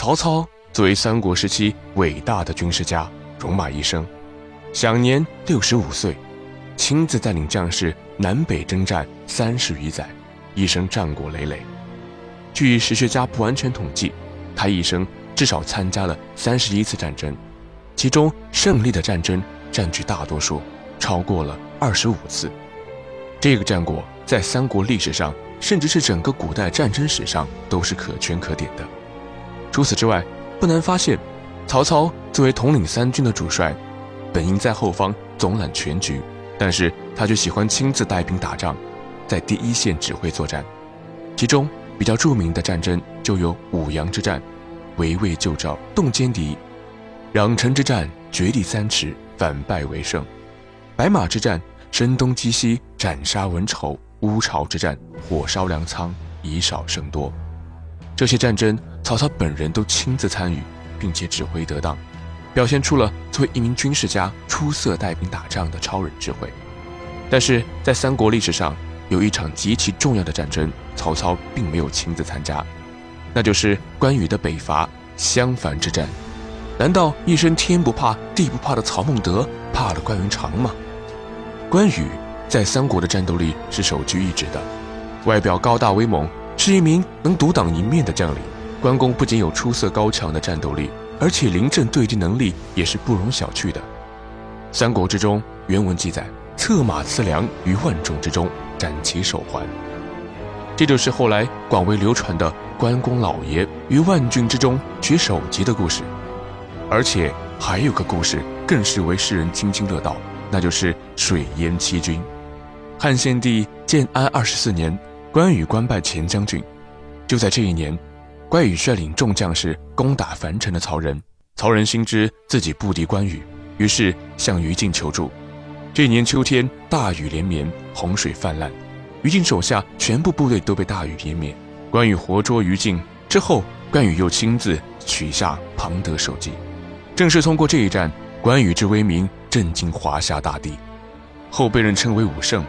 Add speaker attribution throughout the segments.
Speaker 1: 曹操作为三国时期伟大的军事家，戎马一生，享年六十五岁，亲自带领将士南北征战三十余载，一生战果累累。据史学家不完全统计，他一生至少参加了三十一次战争，其中胜利的战争占据大多数，超过了二十五次。这个战果在三国历史上，甚至是整个古代战争史上，都是可圈可点的。除此之外，不难发现，曹操作为统领三军的主帅，本应在后方总揽全局，但是他却喜欢亲自带兵打仗，在第一线指挥作战。其中比较著名的战争就有五阳之战，围魏救赵，动歼敌；壤城之战，绝地三尺，反败为胜；白马之战，声东击西，斩杀文丑；乌巢之战，火烧粮仓，以少胜多。这些战争，曹操本人都亲自参与，并且指挥得当，表现出了作为一名军事家出色带兵打仗的超人智慧。但是在三国历史上，有一场极其重要的战争，曹操并没有亲自参加，那就是关羽的北伐襄樊之战。难道一生天不怕地不怕的曹孟德怕了关云长吗？关羽在三国的战斗力是首屈一指的，外表高大威猛。是一名能独当一面的将领，关公不仅有出色高强的战斗力，而且临阵对敌能力也是不容小觑的。三国之中原文记载：“策马刺良于万众之中，斩其首还。”这就是后来广为流传的关公老爷于万军之中取首级的故事。而且还有个故事更是为世人津津乐道，那就是水淹七军。汉献帝建安二十四年。关羽官拜前将军，就在这一年，关羽率领众将士攻打樊城的曹仁。曹仁心知自己不敌关羽，于是向于禁求助。这一年秋天，大雨连绵，洪水泛滥，于禁手下全部部队都被大雨淹灭。关羽活捉于禁之后，关羽又亲自取下庞德首级。正是通过这一战，关羽之威名震惊华夏大地，后被人称为武圣。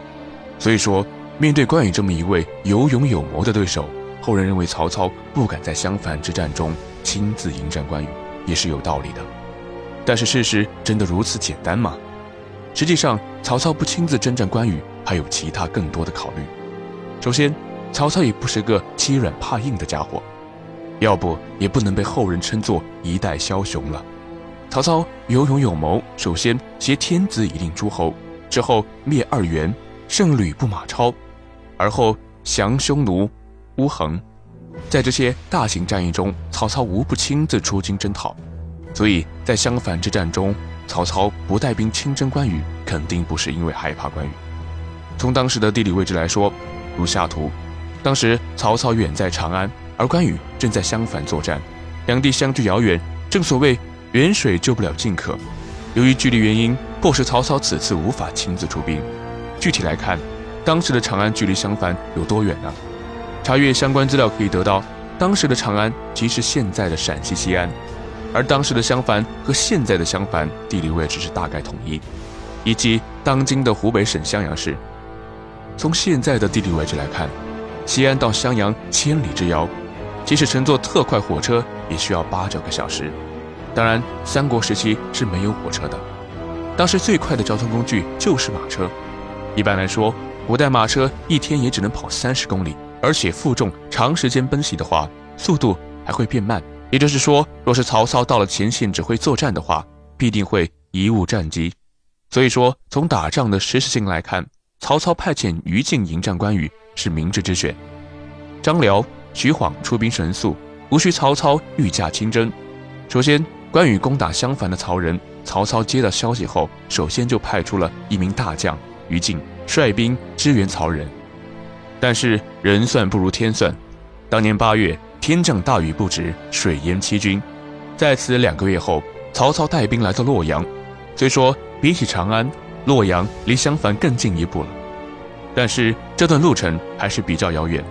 Speaker 1: 所以说。面对关羽这么一位有勇有谋的对手，后人认为曹操不敢在襄樊之战中亲自迎战关羽，也是有道理的。但是事实真的如此简单吗？实际上，曹操不亲自征战关羽，还有其他更多的考虑。首先，曹操也不是个欺软怕硬的家伙，要不也不能被后人称作一代枭雄了。曹操有勇有谋，首先挟天子以令诸侯，之后灭二袁。胜吕布、马超，而后降匈奴、乌桓，在这些大型战役中，曹操无不亲自出京征讨。所以在襄樊之战中，曹操不带兵亲征关羽，肯定不是因为害怕关羽。从当时的地理位置来说，如下图：当时曹操远在长安，而关羽正在襄樊作战，两地相距遥远，正所谓远水救不了近渴。由于距离原因，迫使曹操此次无法亲自出兵。具体来看，当时的长安距离襄樊有多远呢？查阅相关资料可以得到，当时的长安即是现在的陕西西安，而当时的襄樊和现在的襄樊地理位置是大概统一，以及当今的湖北省襄阳市。从现在的地理位置来看，西安到襄阳千里之遥，即使乘坐特快火车也需要八九个小时。当然，三国时期是没有火车的，当时最快的交通工具就是马车。一般来说，古代马车一天也只能跑三十公里，而且负重长时间奔袭的话，速度还会变慢。也就是说，若是曹操到了前线指挥作战的话，必定会贻误战机。所以说，从打仗的实时性来看，曹操派遣于禁迎战关羽是明智之选。张辽、徐晃出兵神速，无需曹操御驾亲征。首先，关羽攻打襄樊的曹仁，曹操接到消息后，首先就派出了一名大将。于禁率兵支援曹仁，但是人算不如天算。当年八月，天降大雨不止，水淹七军。在此两个月后，曹操带兵来到洛阳。虽说比起长安，洛阳离襄樊更近一步了，但是这段路程还是比较遥远。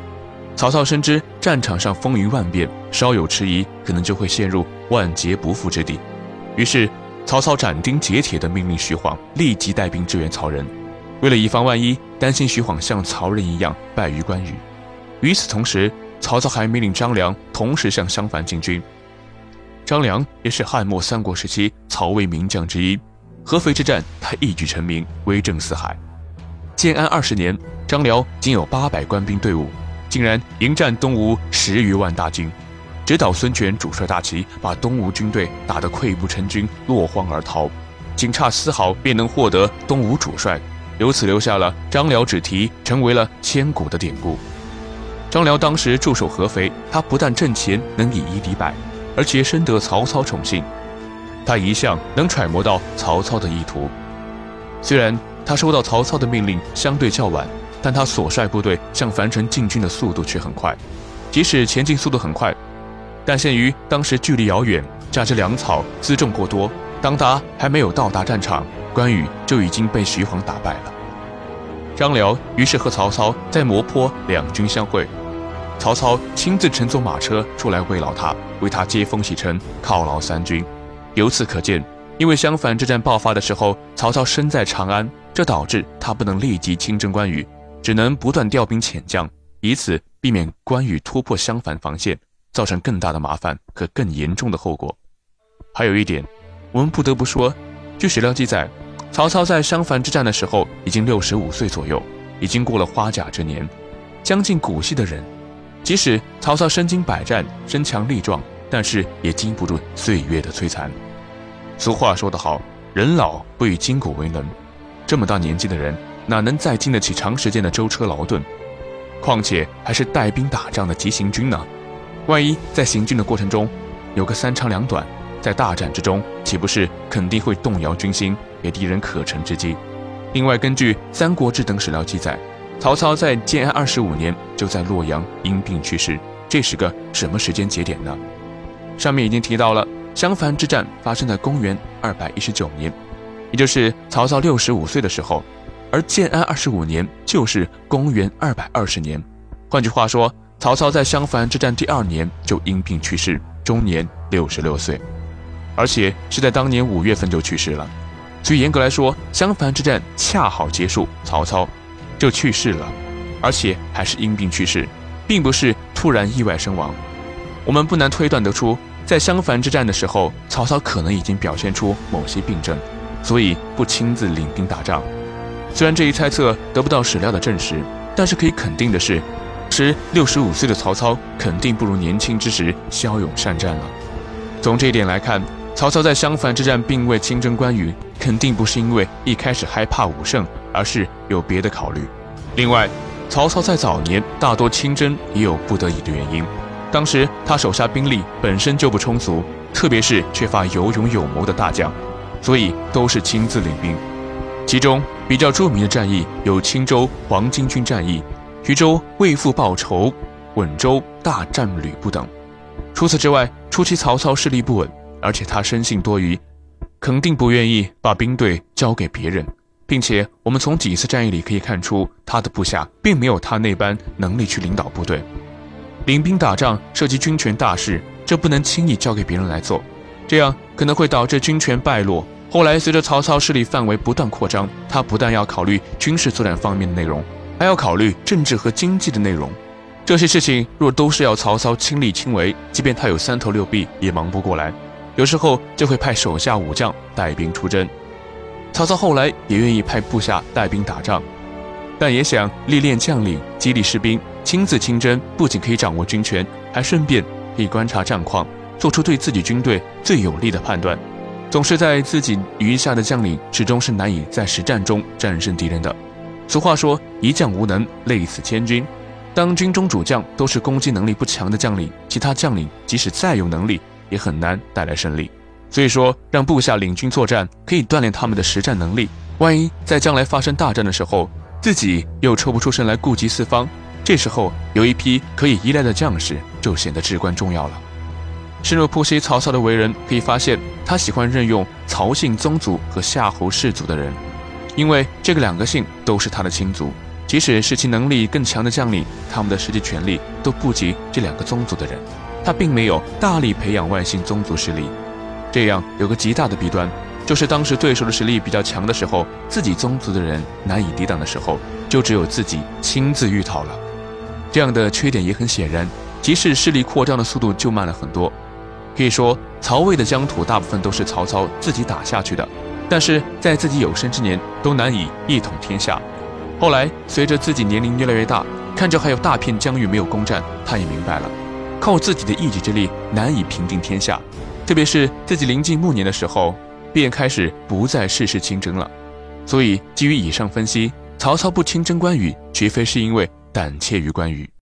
Speaker 1: 曹操深知战场上风云万变，稍有迟疑，可能就会陷入万劫不复之地。于是，曹操斩钉截铁地命令徐晃立即带兵支援曹仁。为了以防万一，担心徐晃像曹仁一样败于关羽。与此同时，曹操还命令张良同时向襄樊进军。张良也是汉末三国时期曹魏名将之一。合肥之战，他一举成名，威震四海。建安二十年，张辽仅有八百官兵队伍，竟然迎战东吴十余万大军，直捣孙权主帅大旗，把东吴军队打得溃不成军，落荒而逃，仅差丝毫便能获得东吴主帅，由此留下了张辽之题，成为了千古的典故。张辽当时驻守合肥，他不但阵前能以一敌百，而且深得曹操宠幸。他一向能揣摩到曹操的意图，虽然他收到曹操的命令相对较晚，但他所率部队向樊城进军的速度却很快。即使前进速度很快，但限于当时距离遥远，加之粮草辎重过多，当他还没有到达战场，关羽就已经被徐晃打败了。张辽于是和曹操在磨坡两军相会，曹操亲自乘坐马车出来慰劳他，为他接风洗尘，犒劳三军。由此可见，因为襄樊之战爆发的时候，曹操身在长安，这导致他不能立即亲征关羽，只能不断调兵遣将，以此避免关羽突破襄樊防线，造成更大的麻烦和更严重的后果。还有一点，我们不得不说，据史料记载，曹操在襄樊之战的时候已经六十五岁左右，已经过了花甲之年，将近古稀的人。即使曹操身经百战，身强力壮。但是也经不住岁月的摧残。俗话说得好，人老不以筋骨为能。这么大年纪的人，哪能再经得起长时间的舟车劳顿？况且还是带兵打仗的急行军呢？万一在行军的过程中有个三长两短，在大战之中，岂不是肯定会动摇军心，给敌人可乘之机？另外，根据《三国志》等史料记载，曹操在建安二十五年就在洛阳因病去世，这是个什么时间节点呢？上面已经提到了，襄樊之战发生在公元二百一十九年，也就是曹操六十五岁的时候，而建安二十五年就是公元二百二十年。换句话说，曹操在襄樊之战第二年就因病去世，终年六十六岁，而且是在当年五月份就去世了。所以严格来说，襄樊之战恰好结束，曹操就去世了，而且还是因病去世，并不是突然意外身亡。我们不难推断得出。在襄樊之战的时候，曹操可能已经表现出某些病症，所以不亲自领兵打仗。虽然这一猜测得不到史料的证实，但是可以肯定的是，时六十五岁的曹操肯定不如年轻之时骁勇善战了。从这一点来看，曹操在襄樊之战并未亲征关羽，肯定不是因为一开始害怕武圣，而是有别的考虑。另外，曹操在早年大多亲征也有不得已的原因。当时他手下兵力本身就不充足，特别是缺乏有勇有谋的大将，所以都是亲自领兵。其中比较著名的战役有青州黄巾军战役、徐州为父报仇、稳州大战吕布等。除此之外，初期曹操势力不稳，而且他生性多疑，肯定不愿意把兵队交给别人，并且我们从几次战役里可以看出，他的部下并没有他那般能力去领导部队。领兵打仗涉及军权大事，这不能轻易交给别人来做，这样可能会导致军权败落。后来随着曹操势力范围不断扩张，他不但要考虑军事作战方面的内容，还要考虑政治和经济的内容。这些事情若都是要曹操亲力亲为，即便他有三头六臂也忙不过来。有时候就会派手下武将带兵出征。曹操后来也愿意派部下带兵打仗，但也想历练将领，激励士兵。亲自亲征，不仅可以掌握军权，还顺便可以观察战况，做出对自己军队最有利的判断。总是在自己余下的将领始终是难以在实战中战胜敌人的。俗话说：“一将无能，累死千军。”当军中主将都是攻击能力不强的将领，其他将领即使再有能力，也很难带来胜利。所以说，让部下领军作战，可以锻炼他们的实战能力。万一在将来发生大战的时候，自己又抽不出身来顾及四方。这时候有一批可以依赖的将士就显得至关重要了。深入剖析曹操的为人，可以发现他喜欢任用曹姓宗族和夏侯氏族的人，因为这个两个姓都是他的亲族。即使是其能力更强的将领，他们的实际权力都不及这两个宗族的人。他并没有大力培养外姓宗族势力，这样有个极大的弊端，就是当时对手的实力比较强的时候，自己宗族的人难以抵挡的时候，就只有自己亲自御讨了。这样的缺点也很显然，即使势力扩张的速度就慢了很多。可以说，曹魏的疆土大部分都是曹操自己打下去的，但是在自己有生之年都难以一统天下。后来随着自己年龄越来越大，看着还有大片疆域没有攻占，他也明白了，靠自己的一己之力难以平定天下。特别是自己临近暮年的时候，便开始不再事事亲征了。所以基于以上分析，曹操不亲征关羽，绝非是因为胆怯于关羽。